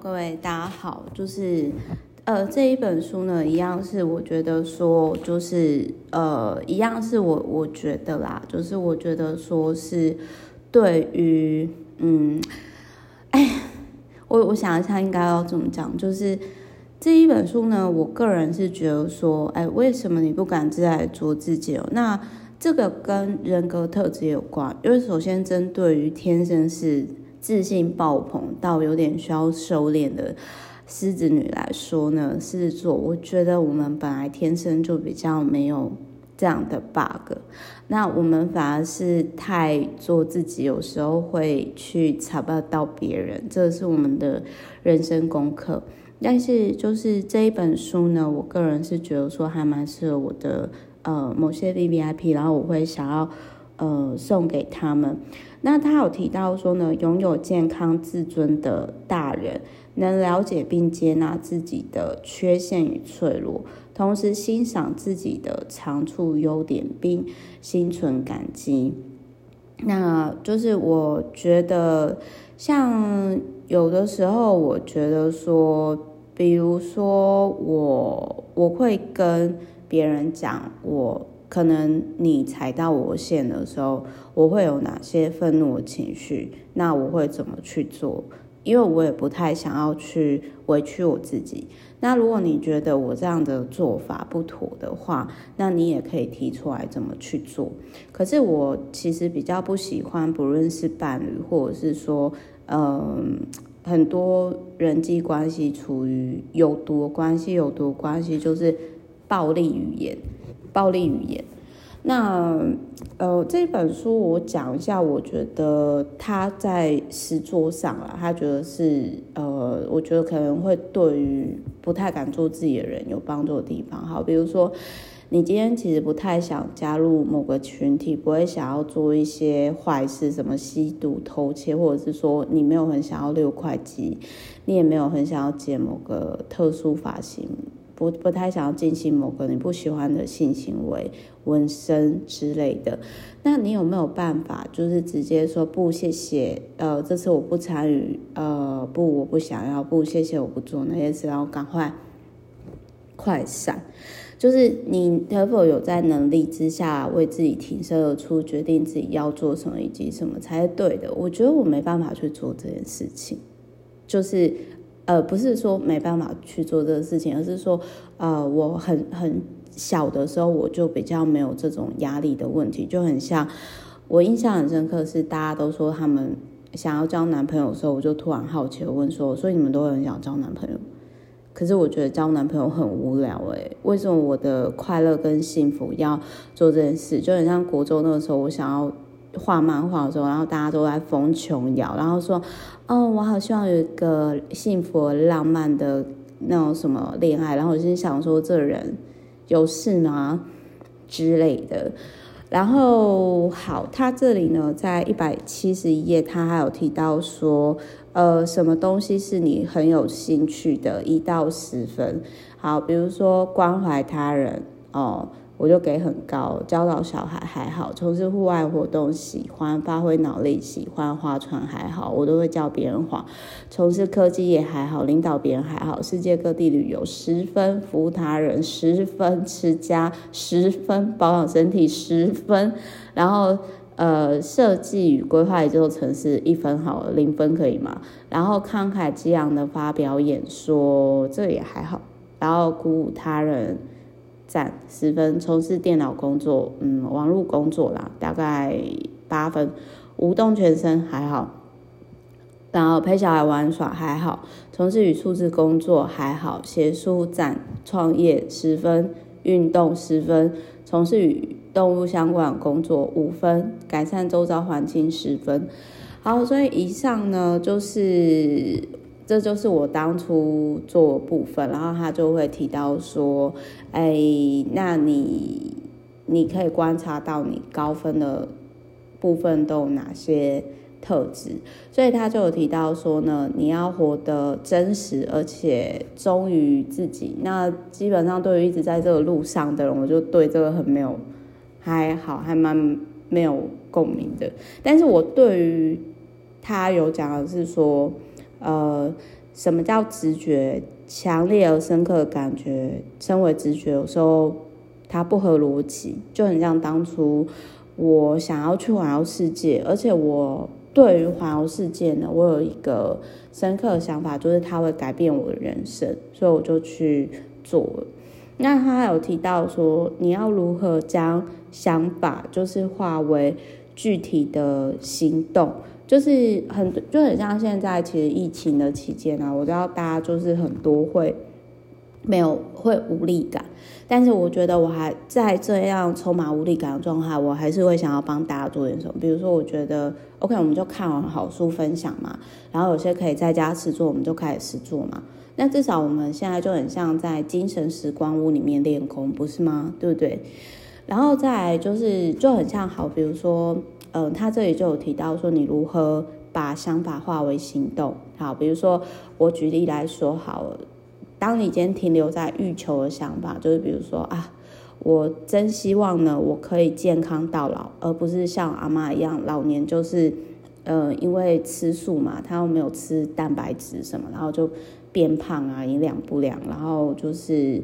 各位大家好，就是呃这一本书呢，一样是我觉得说，就是呃一样是我我觉得啦，就是我觉得说是对于嗯，哎，我我想一下应该要怎么讲，就是这一本书呢，我个人是觉得说，哎，为什么你不敢自在做自己哦？那这个跟人格特质有关，因为首先针对于天生是。自信爆棚到有点需要收敛的狮子女来说呢，狮子座，我觉得我们本来天生就比较没有这样的 bug，那我们反而是太做自己，有时候会去插不到别人，这是我们的人生功课。但是就是这一本书呢，我个人是觉得说还蛮适合我的呃某些 VVIP，然后我会想要。呃，送给他们。那他有提到说呢，拥有健康自尊的大人，能了解并接纳自己的缺陷与脆弱，同时欣赏自己的长处优点，并心存感激。那就是我觉得，像有的时候，我觉得说，比如说我，我会跟别人讲我。可能你踩到我线的时候，我会有哪些愤怒的情绪？那我会怎么去做？因为我也不太想要去委屈我自己。那如果你觉得我这样的做法不妥的话，那你也可以提出来怎么去做。可是我其实比较不喜欢，不论是伴侣，或者是说，嗯，很多人际关系处于有毒关系，有毒关系就是暴力语言。暴力语言，那呃，这本书我讲一下，我觉得他在实作上啊，他觉得是呃，我觉得可能会对于不太敢做自己的人有帮助的地方。好，比如说你今天其实不太想加入某个群体，不会想要做一些坏事，什么吸毒、偷窃，或者是说你没有很想要六块肌，你也没有很想要剪某个特殊发型。不不太想要进行某个你不喜欢的性行为、纹身之类的，那你有没有办法，就是直接说不谢谢？呃，这次我不参与，呃，不，我不想要，不谢谢，我不做那些事，然后赶快快闪。就是你可否有在能力之下为自己挺身而出，决定自己要做什么以及什么才是对的？我觉得我没办法去做这件事情，就是。呃，不是说没办法去做这个事情，而是说，呃，我很很小的时候，我就比较没有这种压力的问题，就很像我印象很深刻是大家都说他们想要交男朋友的时候，我就突然好奇的问说，所以你们都很想交男朋友？可是我觉得交男朋友很无聊诶，为什么我的快乐跟幸福要做这件事？就很像国中那个时候，我想要。画漫画的时候，然后大家都在疯琼瑶，然后说：“哦，我好希望有一个幸福浪漫的那种什么恋爱。”然后我就想说：“这人有事吗？”之类的。然后好，他这里呢，在一百七十一页，他还有提到说：“呃，什么东西是你很有兴趣的？一到十分。”好，比如说关怀他人哦。我就给很高，教导小孩还好，从事户外活动喜欢，发挥脑力喜欢，划船还好，我都会教别人划。从事科技也还好，领导别人还好，世界各地旅游十分，服务他人十分，持家十分，保养身体十分，然后呃设计与规划一座城市一分好，零分可以吗？然后慷慨激昂的发表演说，这也还好，然后鼓舞他人。赞十分，从事电脑工作，嗯，网络工作啦，大概八分，舞动全身还好，然后陪小孩玩耍还好，从事与数字工作还好，写书展，创业十分，运动十分，从事与动物相关工作五分，改善周遭环境十分，好，所以以上呢就是。这就是我当初做的部分，然后他就会提到说，哎，那你你可以观察到你高分的部分都有哪些特质，所以他就有提到说呢，你要活得真实而且忠于自己。那基本上对于一直在这个路上的人，我就对这个很没有还好，还蛮没有共鸣的。但是我对于他有讲的是说。呃，什么叫直觉？强烈而深刻的感觉，称为直觉。有时候它不合逻辑，就很像当初我想要去环游世界，而且我对于环游世界呢，我有一个深刻的想法，就是它会改变我的人生，所以我就去做。那他有提到说，你要如何将想法就是化为具体的行动。就是很就很像现在，其实疫情的期间啊，我知道大家就是很多会没有会无力感，但是我觉得我还在这样充满无力感的状态，我还是会想要帮大家做点什么。比如说，我觉得 OK，我们就看完好书分享嘛，然后有些可以在家试做，我们就开始实做嘛。那至少我们现在就很像在精神时光屋里面练功，不是吗？对不对？然后再来就是就很像好，比如说。嗯、他这里就有提到说，你如何把想法化为行动。好，比如说我举例来说好，当你今天停留在欲求的想法，就是比如说啊，我真希望呢，我可以健康到老，而不是像阿妈一样，老年就是，呃，因为吃素嘛，他又没有吃蛋白质什么，然后就变胖啊，营养不良，然后就是。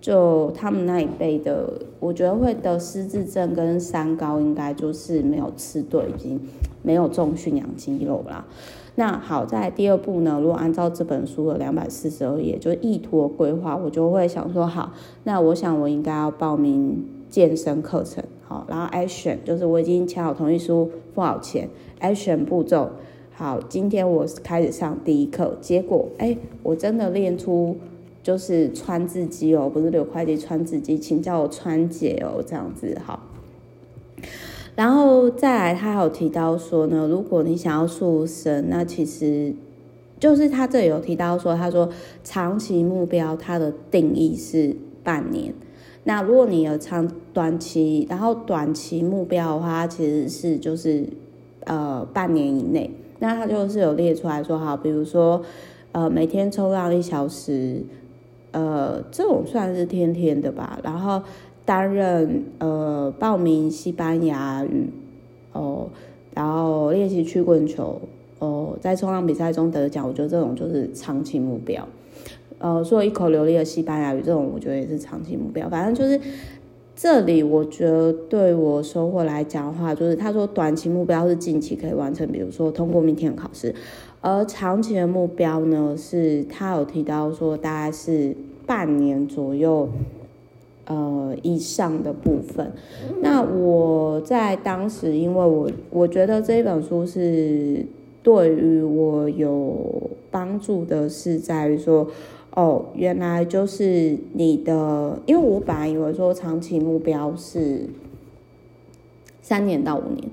就他们那一辈的，我觉得会得失智症跟三高，应该就是没有吃对，已经没有重训养肌肉啦。那好，在第二步呢，如果按照这本书的两百四十二页，就是意图的规划，我就会想说，好，那我想我应该要报名健身课程，好，然后 action 就是我已经签好同意书，付好钱，action 步骤，好，今天我开始上第一课，结果哎，我真的练出。就是川字肌哦，不是六块肌，川字肌，请叫我川姐哦，这样子好。然后再来，他还有提到说呢，如果你想要塑身，那其实就是他这里有提到说，他说长期目标它的定义是半年。那如果你有长短期，然后短期目标的话，其实是就是呃半年以内。那他就是有列出来说，好，比如说呃每天冲浪一小时。呃，这种算是天天的吧。然后担任呃报名西班牙语哦，然后练习曲棍球哦，在冲浪比赛中得奖，我觉得这种就是长期目标。呃，说一口流利的西班牙语，这种我觉得也是长期目标。反正就是这里，我觉得对我收获来讲的话，就是他说短期目标是近期可以完成，比如说通过明天的考试。而长期的目标呢，是他有提到说，大概是半年左右，呃以上的部分。那我在当时，因为我我觉得这一本书是对于我有帮助的，是在于说，哦，原来就是你的，因为我本来以为说长期目标是三年到五年。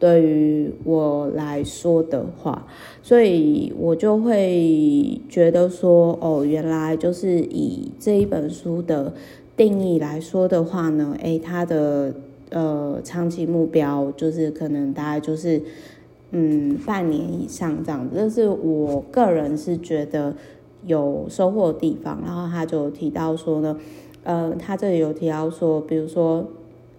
对于我来说的话，所以我就会觉得说，哦，原来就是以这一本书的定义来说的话呢，诶，它的呃长期目标就是可能大概就是嗯半年以上这样子，这是我个人是觉得有收获的地方。然后他就提到说呢，呃，他这里有提到说，比如说。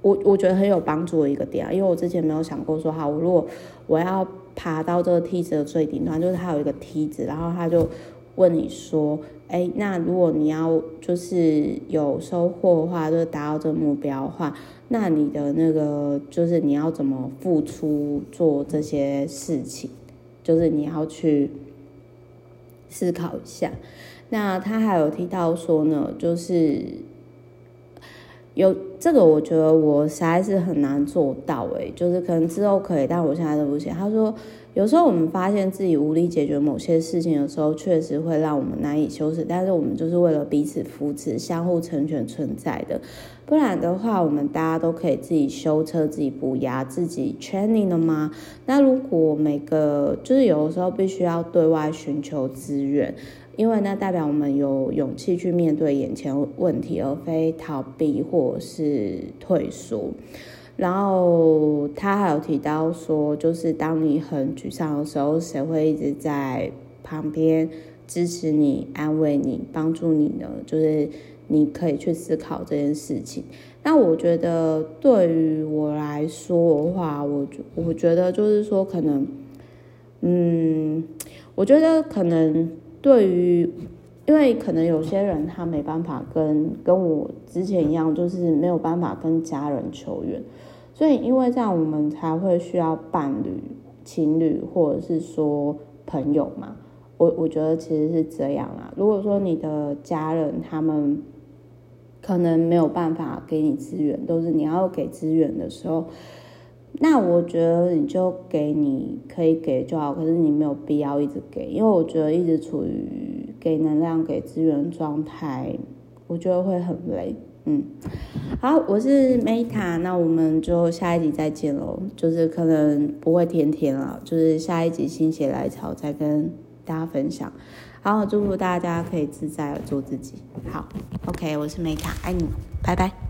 我我觉得很有帮助的一个点啊，因为我之前没有想过说，好，我如果我要爬到这个梯子的最顶端，就是它有一个梯子，然后他就问你说，哎，那如果你要就是有收获的话，就是达到这个目标的话，那你的那个就是你要怎么付出做这些事情，就是你要去思考一下。那他还有提到说呢，就是。有这个，我觉得我实在是很难做到诶，就是可能之后可以，但我现在都不行。他说，有时候我们发现自己无力解决某些事情的时候，确实会让我们难以修饰，但是我们就是为了彼此扶持、相互成全存在的。不然的话，我们大家都可以自己修车、自己补牙、自己 training 了吗？那如果每个就是有的时候必须要对外寻求资源。因为那代表我们有勇气去面对眼前问题，而非逃避或是是退缩。然后他还有提到说，就是当你很沮丧的时候，谁会一直在旁边支持你、安慰你、帮助你呢？就是你可以去思考这件事情。那我觉得对于我来说的话，我我觉得就是说，可能，嗯，我觉得可能。对于，因为可能有些人他没办法跟跟我之前一样，就是没有办法跟家人求援，所以因为这样，我们才会需要伴侣、情侣或者是说朋友嘛。我我觉得其实是这样啊。如果说你的家人他们可能没有办法给你资源，都是你要给资源的时候。那我觉得你就给你可以给就好，可是你没有必要一直给，因为我觉得一直处于给能量、给资源状态，我觉得会很累。嗯，好，我是 Meta，那我们就下一集再见喽。就是可能不会天天了，就是下一集心血来潮再跟大家分享。好，祝福大家可以自在的做自己。好，OK，我是 Meta，爱你，拜拜。